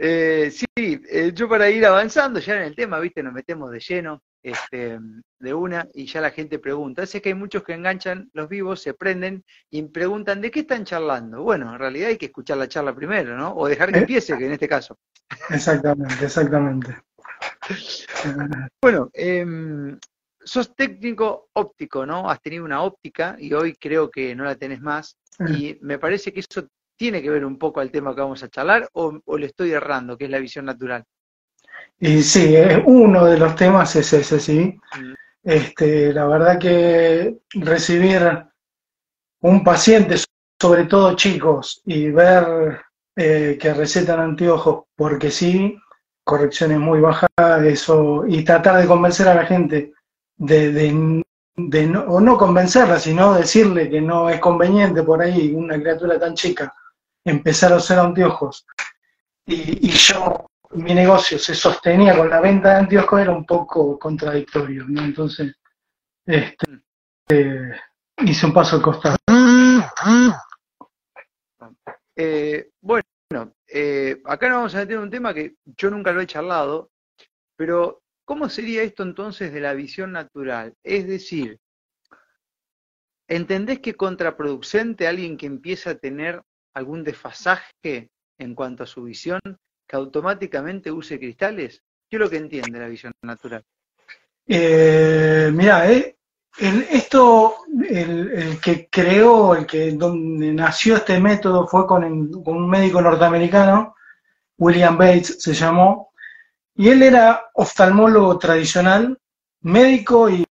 Eh, sí, eh, yo para ir avanzando ya en el tema, viste, nos metemos de lleno, este, de una, y ya la gente pregunta. Es que hay muchos que enganchan los vivos, se prenden y preguntan de qué están charlando. Bueno, en realidad hay que escuchar la charla primero, ¿no? O dejar que empiece, que en este caso. Exactamente, exactamente. bueno, em, sos técnico óptico, ¿no? Has tenido una óptica y hoy creo que no la tenés más. Y me parece que eso tiene que ver un poco al tema que vamos a charlar o, le estoy errando, que es la visión natural. Y sí, es uno de los temas es ese, sí. Mm. Este, la verdad que recibir un paciente, sobre todo chicos, y ver eh, que recetan anteojos porque sí, correcciones muy bajas, eso, y tratar de convencer a la gente de, de, no, o no convencerla, sino decirle que no es conveniente por ahí una criatura tan chica empezar a usar anteojos y, yo, mi negocio se sostenía con la venta de anteojos, era un poco contradictorio. Entonces, este, eh, hice un paso al costado. Eh, bueno, eh, acá nos vamos a meter un tema que yo nunca lo he charlado, pero ¿cómo sería esto entonces de la visión natural? Es decir, ¿entendés que contraproducente alguien que empieza a tener algún desfasaje en cuanto a su visión que automáticamente use cristales? ¿Qué es lo que entiende la visión natural? Eh, mira, eh, esto, el, que creó, el que donde nació este método fue con, un médico norteamericano, William Bates se llamó, y él era oftalmólogo tradicional, médico y,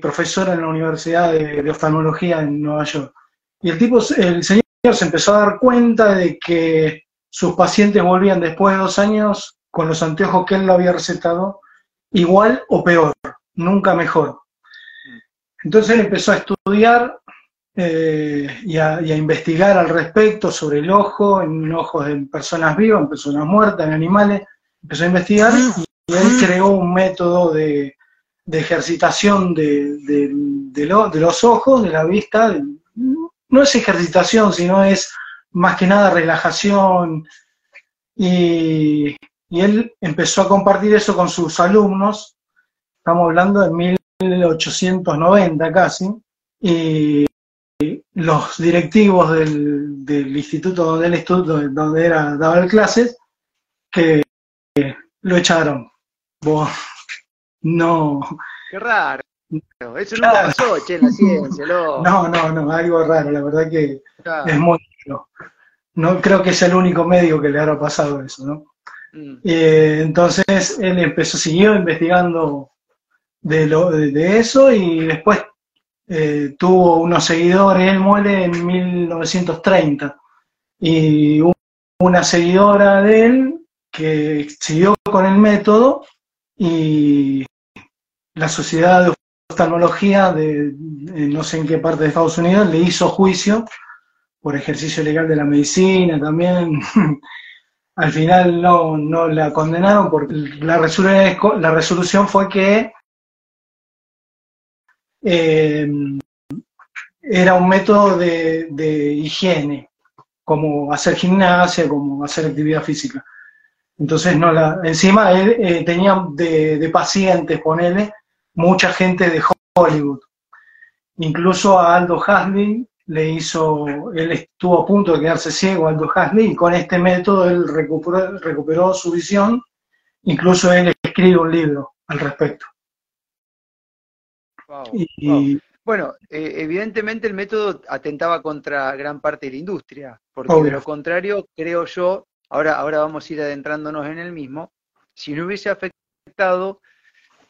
profesor en la Universidad de, de, Oftalmología en Nueva York. Y el tipo, el señor se empezó a dar cuenta de que sus pacientes volvían después de dos años con los anteojos que él lo había recetado, igual o peor, nunca mejor. Entonces él empezó a estudiar eh, y, a, investigar al respecto sobre el ojo, en ojos de personas vivas, en personas muertas, en animales, empezó a investigar y, él creó un método de, ejercitación de, de, los ojos, de la vista, no es ejercitación, sino es más que nada relajación. Y, él empezó a compartir eso con sus alumnos, estamos hablando de 1890 casi, y los directivos del, instituto donde él estudió, donde era, daba clases, que lo echaron. no. Qué raro. Eso no pasó, che, en la ciencia, No, no, no, algo raro, la verdad que es muy raro. No creo que es el único médico que le haya pasado eso, ¿no? Mm. Eh, entonces él empezó, siguió investigando de, lo, de, eso y después eh, tuvo unos seguidores, él muere en 1930 y una seguidora de él que siguió con el método y la sociedad de oftalmología de, no sé en qué parte de Estados Unidos le hizo juicio por ejercicio legal de la medicina también. Al final no, no la condenaron porque la resolución, la resolución fue que eh, era un método de, higiene, como hacer gimnasia, como hacer actividad física. Entonces, no la, encima él eh, tenía de, de pacientes, ponele, mucha gente de Hollywood. Incluso a Aldo Hasley le hizo, él estuvo a punto de quedarse ciego, Aldo Hasley, y con este método él recuperó, recuperó su visión, incluso él escribe un libro al respecto. Bueno, eh, evidentemente el método atentaba contra gran parte de la industria, porque de lo contrario, creo yo, ahora, ahora vamos a ir adentrándonos en el mismo, si no hubiese afectado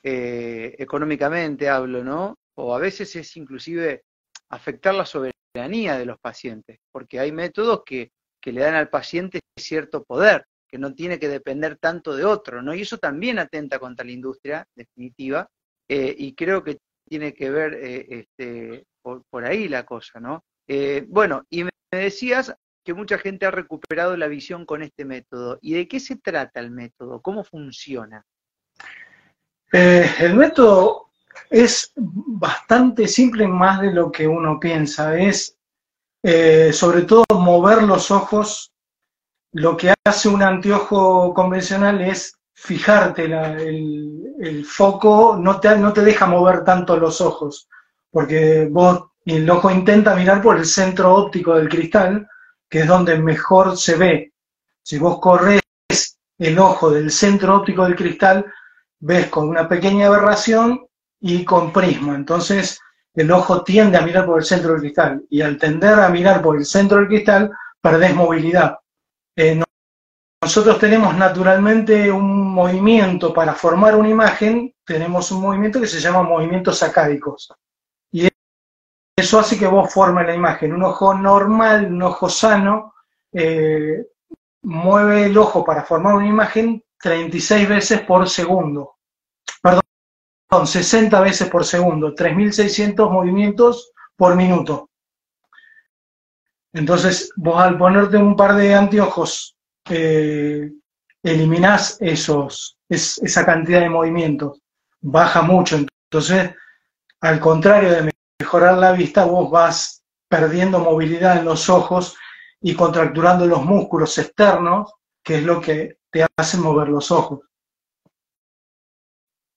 eh, económicamente hablo, ¿no? O a veces es inclusive afectar la soberanía de los pacientes, porque hay métodos que, le dan al paciente cierto poder, que no tiene que depender tanto de otro, ¿no? Y eso también atenta contra la industria, definitiva, eh, y creo que tiene que ver eh, este, por, ahí la cosa, ¿no? bueno, y me decías que mucha gente ha recuperado la visión con este método. ¿Y de qué se trata el método? ¿Cómo funciona? Eh, el método es bastante simple más de lo que uno piensa. Es eh, sobre todo mover los ojos lo que hace un anteojo convencional es fijarte el, foco, no te, no te deja mover tanto los ojos, porque vos, el ojo intenta mirar por el centro óptico del cristal, que es donde mejor se ve. Si vos corres el ojo del centro óptico del cristal, ves con una pequeña aberración y con prisma. Entonces, el ojo tiende a mirar por el centro del cristal y al tender a mirar por el centro del cristal, perdés movilidad. Eh, nosotros tenemos naturalmente un movimiento para formar una imagen, tenemos un movimiento que se llama movimientos sacádicos. Y eso hace que vos formes la imagen. Un ojo normal, un ojo sano, eh, mueve el ojo para formar una imagen 36 veces por segundo. Perdón, 60 veces por segundo, 3.600 movimientos por minuto. Entonces, vos al ponerte un par de anteojos, eh, eliminás esos, esa cantidad de movimientos, baja mucho. Entonces, al contrario de mejorar la vista, vos vas perdiendo movilidad en los ojos y contracturando los músculos externos, que es lo que te hace mover los ojos.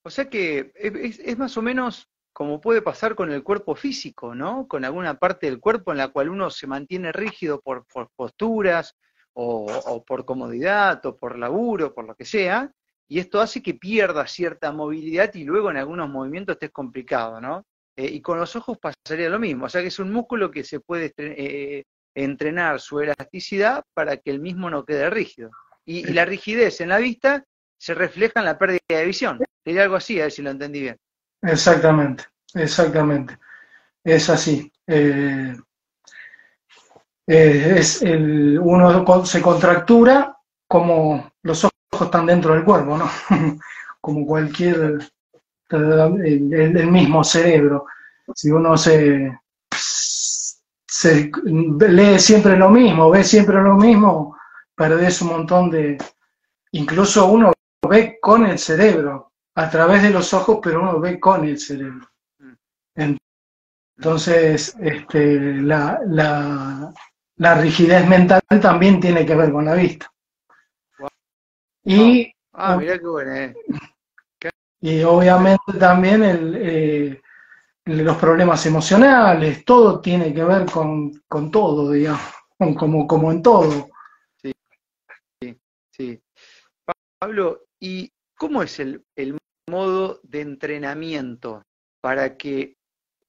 O sea que es, más o menos como puede pasar con el cuerpo físico, ¿no? Con alguna parte del cuerpo en la cual uno se mantiene rígido por, posturas o, por comodidad o por laburo, por lo que sea, y esto hace que pierda cierta movilidad y luego en algunos movimientos esté complicado, ¿no? Eh, y con los ojos pasaría lo mismo, o sea que es un músculo que se puede eh, entrenar su elasticidad para que el mismo no quede rígido. Y, la rigidez en la vista se refleja en la pérdida de visión. Sería algo así, a ver si lo entendí bien. Exactamente, exactamente. Es así. Eh, eh, es el, uno se contractura como los ojos están dentro del cuerpo, ¿no? como cualquier, el mismo cerebro. Si uno se, lee siempre lo mismo, ve siempre lo mismo, perdés un montón de... Incluso uno ve con el cerebro, a través de los ojos, pero uno ve con el cerebro. Entonces, este, la, la, rigidez mental también tiene que ver con la vista. Y, ah, qué bueno. Eh. Y obviamente también el, eh, los problemas emocionales, todo tiene que ver con, todo, digamos, como, como en todo. Sí, sí, sí. Pablo, ¿y cómo es el, modo de entrenamiento para que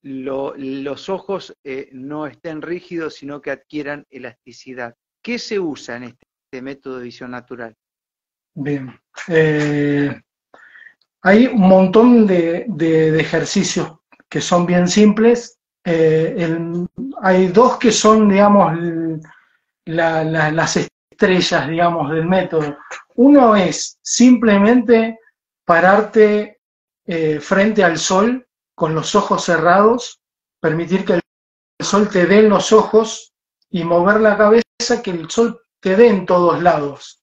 los ojos eh, no estén rígidos, sino que adquieran elasticidad? ¿Qué se usa en este, método de visión natural? Bien. Eh, hay un montón de, de ejercicios que son bien simples. Eh, hay dos que son, digamos, las estrellas, digamos, del método. Uno es simplemente pararte eh, frente al sol con los ojos cerrados, permitir que el sol te dé en los ojos y mover la cabeza que el sol te dé en todos lados.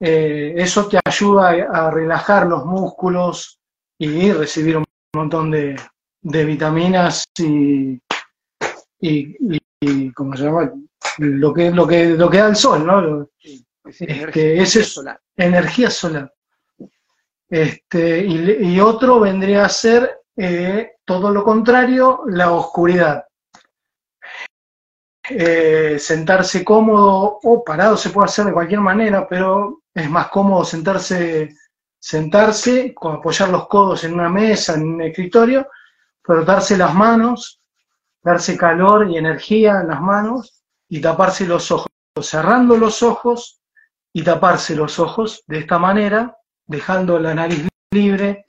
Eh, eso te ayuda a relajar los músculos y recibir un montón de, vitaminas y, y, ¿cómo se llama? Lo que, lo que, lo que da el sol, ¿no? Este, ese es solar. energía solar. Este, y, otro vendría a ser eh, todo lo contrario, la oscuridad. Eh, sentarse cómodo o parado se puede hacer de cualquier manera, pero es más cómodo sentarse sentarse, apoyar los codos en una mesa, en un escritorio, frotarse las manos, darse calor y energía en las manos y taparse los ojos, cerrando los ojos y taparse los ojos de esta manera, dejando la nariz libre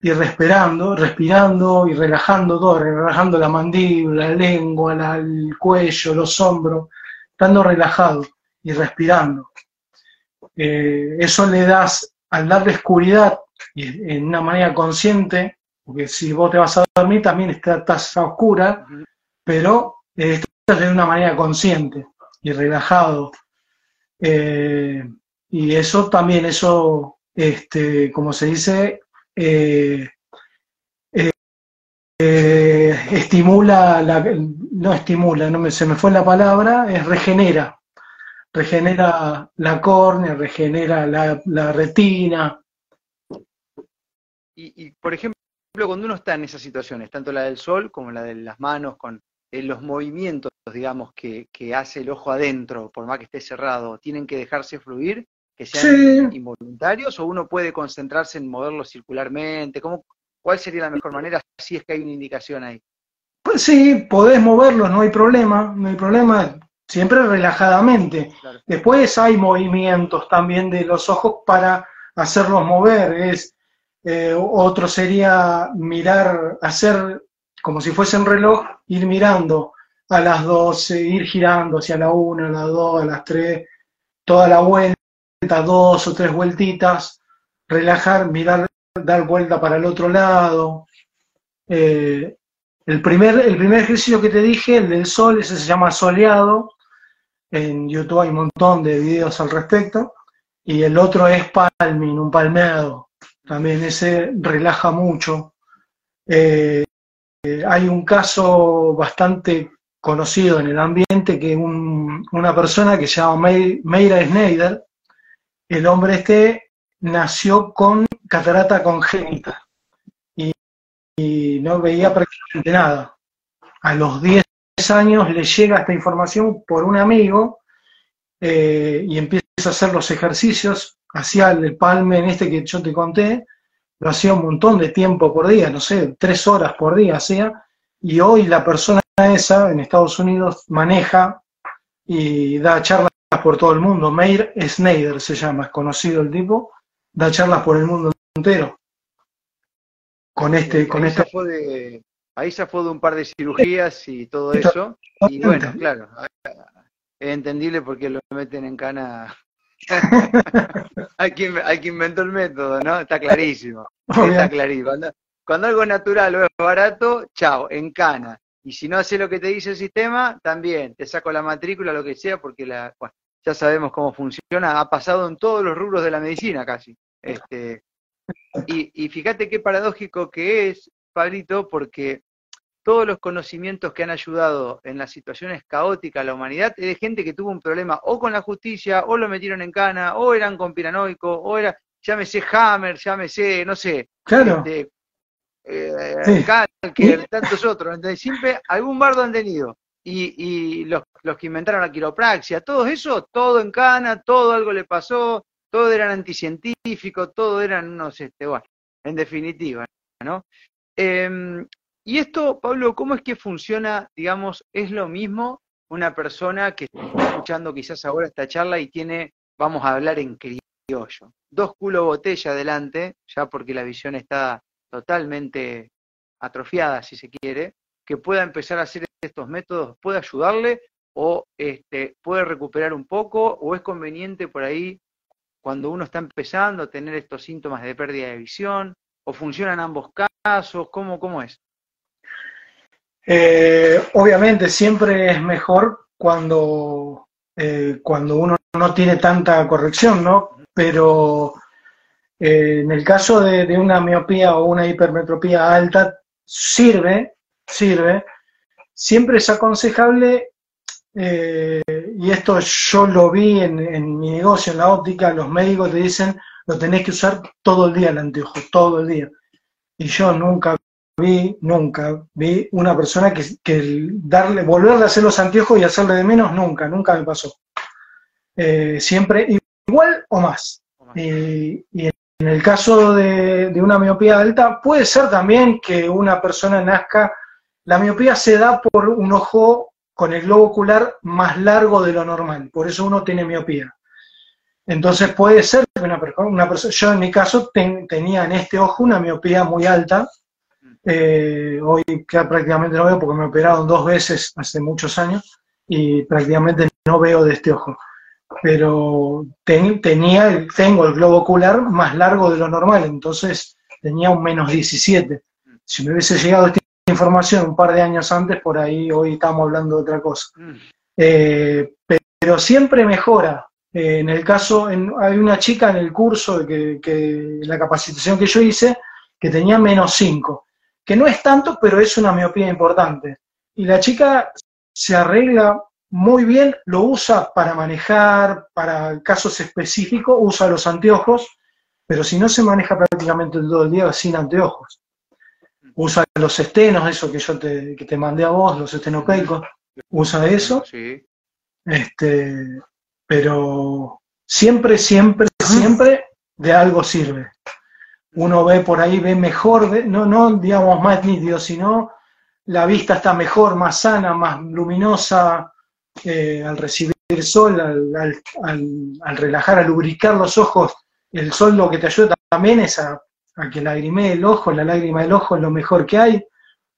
y respirando, respirando y relajando todo, relajando la mandíbula, la lengua, el cuello, los hombros, estando relajado y respirando. Eh, eso le das al darle oscuridad y en una manera consciente, porque si vos te vas a dormir también estás a oscura, pero estás de una manera consciente y relajado. Eh, y eso también, eso, este, como se dice, eh, eh, estimula, la, no estimula, no me, se me fue la palabra, es regenera, regenera la córnea, regenera la, retina. Y, por ejemplo, cuando uno está en esas situaciones, tanto la del sol como la de las manos, con eh, los movimientos, digamos, que, hace el ojo adentro, por más que esté cerrado, ¿tienen que dejarse fluir? ¿Que sean involuntarios o uno puede concentrarse en moverlo circularmente? ¿Cómo, ¿Cuál sería la mejor manera si es que hay una indicación ahí? Pues sí, podés moverlos, no hay problema, no hay problema, siempre relajadamente. Después hay movimientos también de los ojos para hacerlos mover. Es, eh, otro sería mirar, hacer como si fuese un reloj, ir mirando a las 12, ir girando hacia la 1, a las 2, a las 3, toda la vuelta, dos o tres vueltitas, relajar, mirar, dar vuelta para el otro lado. Eh, el, primer, el primer ejercicio que te dije, el del sol, ese se llama soleado, en YouTube hay un montón de videos al respecto. Y el otro es palming, un palmeado. También ese relaja mucho. Eh, hay un caso bastante conocido en el ambiente que una persona que se llama Meira Schneider, el hombre este nació con catarata congénita y, no veía prácticamente nada. A los 10 años le llega esta información por un amigo eh, y empieza a hacer los ejercicios, hacía el palme en este que yo te conté, lo hacía un montón de tiempo por día, no sé, tres horas por día hacía, y hoy la persona esa en Estados Unidos maneja y da charlas por todo el mundo. Meir Snyder se llama, es conocido el tipo, da charlas por el mundo entero. Con este, con este ahí se fue de un par de cirugías y todo eso. Y bueno, claro, es entendible porque lo meten en cana. hay, quien, hay inventó el método, ¿no? Está clarísimo. Está clarísimo. Cuando, algo es natural o es barato, chao, en cana. Y si no hace lo que te dice el sistema, también te saco la matrícula, lo que sea, porque la, ya sabemos cómo funciona. Ha pasado en todos los rubros de la medicina casi. Este, y, y fíjate qué paradójico que es Pablito, porque todos los conocimientos que han ayudado en las situaciones caóticas a la humanidad es de gente que tuvo un problema o con la justicia, o lo metieron en cana, o eran conspiranoicos, o era, llámese Hammer, llámese, no sé, claro. Este, eh, tantos otros. Entonces, siempre algún bardo han tenido. Y, y los, que inventaron la quiropraxia, todo eso, todo en cana, todo algo le pasó, todo eran anticientíficos, todo eran unos, este, bueno, en definitiva, ¿no? Em, y esto, Pablo, ¿cómo es que funciona, digamos, es lo mismo una persona que está escuchando quizás ahora esta charla y tiene, vamos a hablar en criollo, dos culo botella adelante, ya porque la visión está totalmente atrofiada, si se quiere, que pueda empezar a hacer estos métodos, puede ayudarle o este, puede recuperar un poco o es conveniente por ahí cuando uno está empezando a tener estos síntomas de pérdida de visión o funcionan ambos casos, ¿cómo, cómo es? Eh, obviamente siempre es mejor cuando, eh, cuando uno no tiene tanta corrección, ¿no? Pero eh, en el caso de, una miopía o una hipermetropía alta, sirve, sirve. Siempre es aconsejable, y esto yo lo vi en, en mi negocio, en la óptica, los médicos te dicen, lo tenés que usar todo el día el anteojo, todo el día. Y yo nunca vi, nunca vi una persona que, que darle, volverle a hacer los anteojos y hacerle de menos, nunca, nunca me pasó. Eh, siempre igual o más. Y, en el caso de, una miopía alta, puede ser también que una persona nazca, la miopía se da por un ojo con el globo ocular más largo de lo normal, por eso uno tiene miopía. Entonces puede ser que una, persona, yo en mi caso tenía en este ojo una miopía muy alta, eh, hoy ya prácticamente no veo porque me operaron dos veces hace muchos años y prácticamente no veo de este ojo. Pero tenía, tengo el globo ocular más largo de lo normal, entonces tenía un menos 17. Si me hubiese llegado esta información un par de años antes, por ahí hoy estamos hablando de otra cosa. Mm. Eh, pero siempre mejora. Eh, en el caso, hay una chica en el curso, que, que la capacitación que yo hice, que tenía menos 5 que no es tanto, pero es una miopía importante. Y la chica se arregla muy bien, lo usa para manejar, para casos específicos, usa los anteojos, pero si no se maneja prácticamente todo el día sin anteojos. Usa los estenos, eso que yo te, que te mandé a vos, los estenopeicos, usa eso. Sí. Este, pero siempre, siempre, siempre de algo sirve. Uno ve por ahí, ve mejor, no, no digamos más nítido, sino la vista está mejor, más sana, más luminosa eh, al recibir el sol, al, al, relajar, al lubricar los ojos. El sol lo que te ayuda también es a, a que lagrimee el ojo, la lágrima del ojo es lo mejor que hay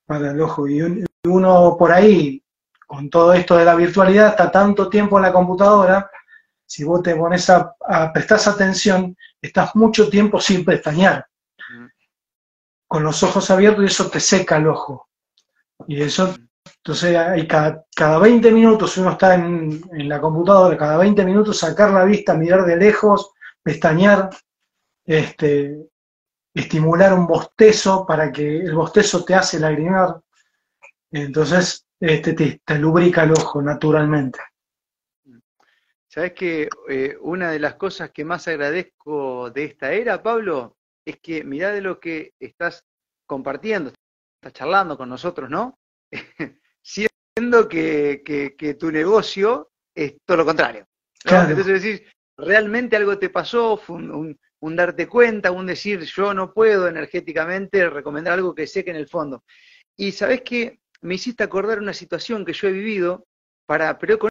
para el ojo. Y uno por ahí, con todo esto de la virtualidad, está tanto tiempo en la computadora si vos te pones a, prestar atención, estás mucho tiempo sin pestañear. Con los ojos abiertos y eso te seca el ojo. Y eso, entonces hay cada, cada 20 minutos uno está en, la computadora, cada 20 minutos sacar la vista, mirar de lejos, pestañear, este, estimular un bostezo para que el bostezo te hace lagrimar. Entonces, este, te lubrica el ojo naturalmente. Sabes que eh, una de las cosas que más agradezco de esta era, Pablo, es que mirá de lo que estás compartiendo, estás charlando con nosotros, ¿no? Siendo que, que, tu negocio es todo lo contrario. Entonces decís, realmente algo te pasó, fue un, un, darte cuenta, un decir, yo no puedo energéticamente recomendar algo que sé que en el fondo. Y sabes que me hiciste acordar una situación que yo he vivido, para, pero con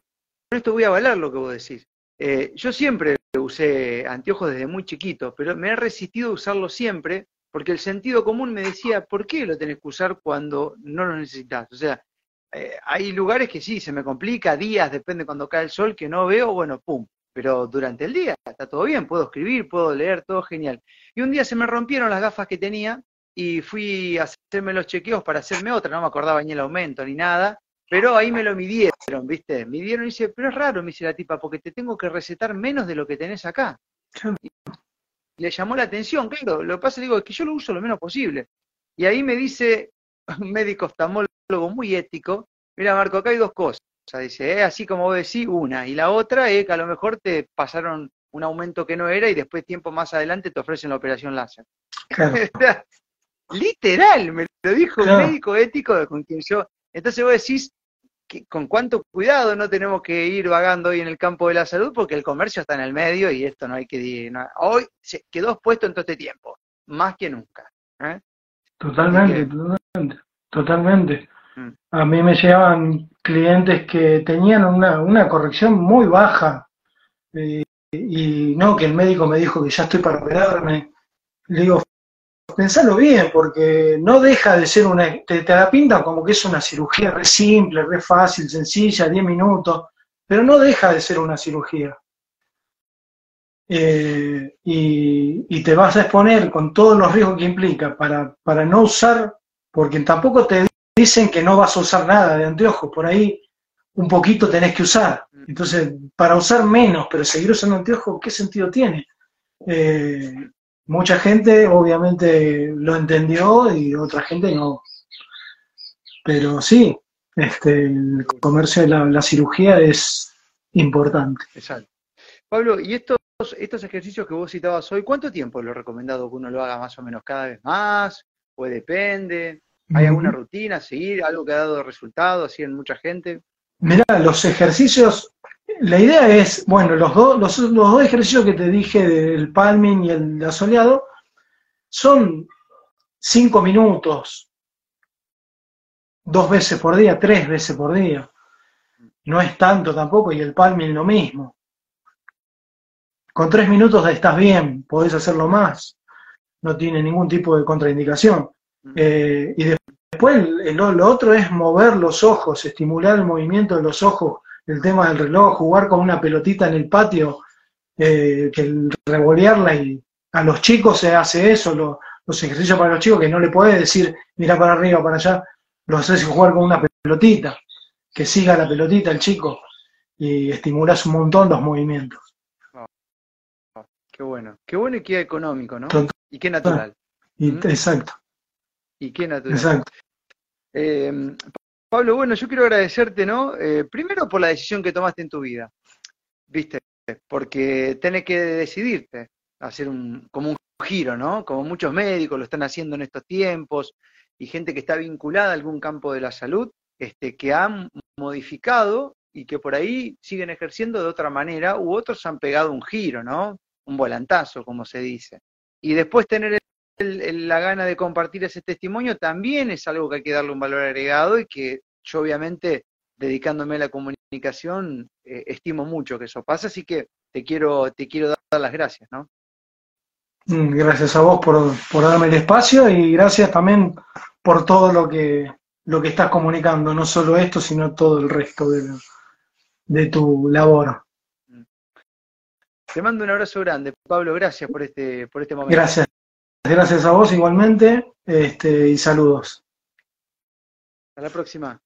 esto voy a avalar lo que vos decís. Eh, yo siempre usé anteojos desde muy chiquito, pero me he resistido a usarlo siempre porque el sentido común me decía, ¿por qué lo tenés que usar cuando no lo necesitas? O sea, eh, hay lugares que sí, se me complica, días, depende cuando cae el sol, que no veo, bueno, pum. Pero durante el día está todo bien, puedo escribir, puedo leer, todo genial. Y un día se me rompieron las gafas que tenía y fui a hacerme los chequeos para hacerme otra, no me acordaba ni el aumento ni nada, pero ahí me lo midieron, ¿viste? Midieron y dice, pero es raro, me dice la tipa, porque te tengo que recetar menos de lo que tenés acá. Le llamó la atención, claro, lo que pasa, digo, es que yo lo uso lo menos posible. Y ahí me dice un médico oftalmólogo muy ético, mira Marco, acá hay dos cosas. Dice, eh, así como vos decís, una. Y la otra es que a lo mejor te pasaron un aumento que no era y después tiempo más adelante te ofrecen la operación láser. Literal, me lo dijo un médico ético con quien yo... Entonces vos decís, con cuánto cuidado no tenemos que ir vagando hoy en el campo de la salud porque el comercio está en el medio y esto no hay que... hoy se quedó expuesto en todo este tiempo, más que nunca. ¿eh? Totalmente, totalmente, totalmente. Mm. A mí me llegaban clientes que tenían una, corrección muy baja eh, y no que el médico me dijo que ya estoy para operarme. Le digo, pensalo bien, porque no deja de ser una, te, la pintan como que es una cirugía re simple, re fácil, sencilla, 10 minutos, pero no deja de ser una cirugía. Eh, y, te vas a exponer con todos los riesgos que implica para, para no usar, porque tampoco te dicen que no vas a usar nada de anteojos, por ahí un poquito tenés que usar. Entonces, para usar menos, pero seguir usando anteojos, ¿qué sentido tiene? Eh, mucha gente obviamente lo entendió y otra gente no. Pero sí, este, el comercio de la, cirugía es importante. Exacto. Pablo, ¿y estos, estos ejercicios que vos citabas hoy, cuánto tiempo lo recomendado que uno lo haga más o menos cada vez más? ¿O depende? ¿Hay alguna rutina a seguir? ¿Algo que ha dado resultado así en mucha gente? Mira, los ejercicios la idea es, bueno, los, dos los, dos ejercicios que te dije del palming y el asoleado son cinco minutos, dos veces por día, tres veces por día. No es tanto tampoco, y el palming lo mismo. Con tres minutos estás bien, podés hacerlo más, no tiene ningún tipo de contraindicación. Eh, y después lo otro es mover los ojos, estimular el movimiento de los ojos el tema del reloj, jugar con una pelotita en el patio, eh, que el revolearla y a los chicos se hace eso, los ejercicios para los chicos que no le puedes decir mira para arriba, para allá, los haces jugar con una pelotita, que siga la pelotita el chico y estimulas un montón los movimientos. qué bueno, qué bueno y qué económico, ¿no? y qué natural. ¿Mm? Exacto. Y qué natural. Exacto. Eh, Pablo, bueno, yo quiero agradecerte, ¿no? Eh, primero por la decisión que tomaste en tu vida, ¿viste? Porque tenés que decidirte, hacer un, como un giro, ¿no? Como muchos médicos lo están haciendo en estos tiempos y gente que está vinculada a algún campo de la salud, este, que han modificado y que por ahí siguen ejerciendo de otra manera, u otros han pegado un giro, ¿no? Un volantazo, como se dice. Y después tener la gana de compartir ese testimonio también es algo que hay que darle un valor agregado y que yo obviamente dedicándome a la comunicación eh, estimo mucho que eso pase, así que te quiero, te quiero dar las gracias, ¿no? Mm, gracias a vos por, por darme el espacio y gracias también por todo lo que, lo que estás comunicando, no solo esto, sino todo el resto de, de tu labor. Te mando un abrazo grande, Pablo, gracias por este, por este momento. Gracias. Gracias a vos igualmente, este, y saludos. Hasta la próxima.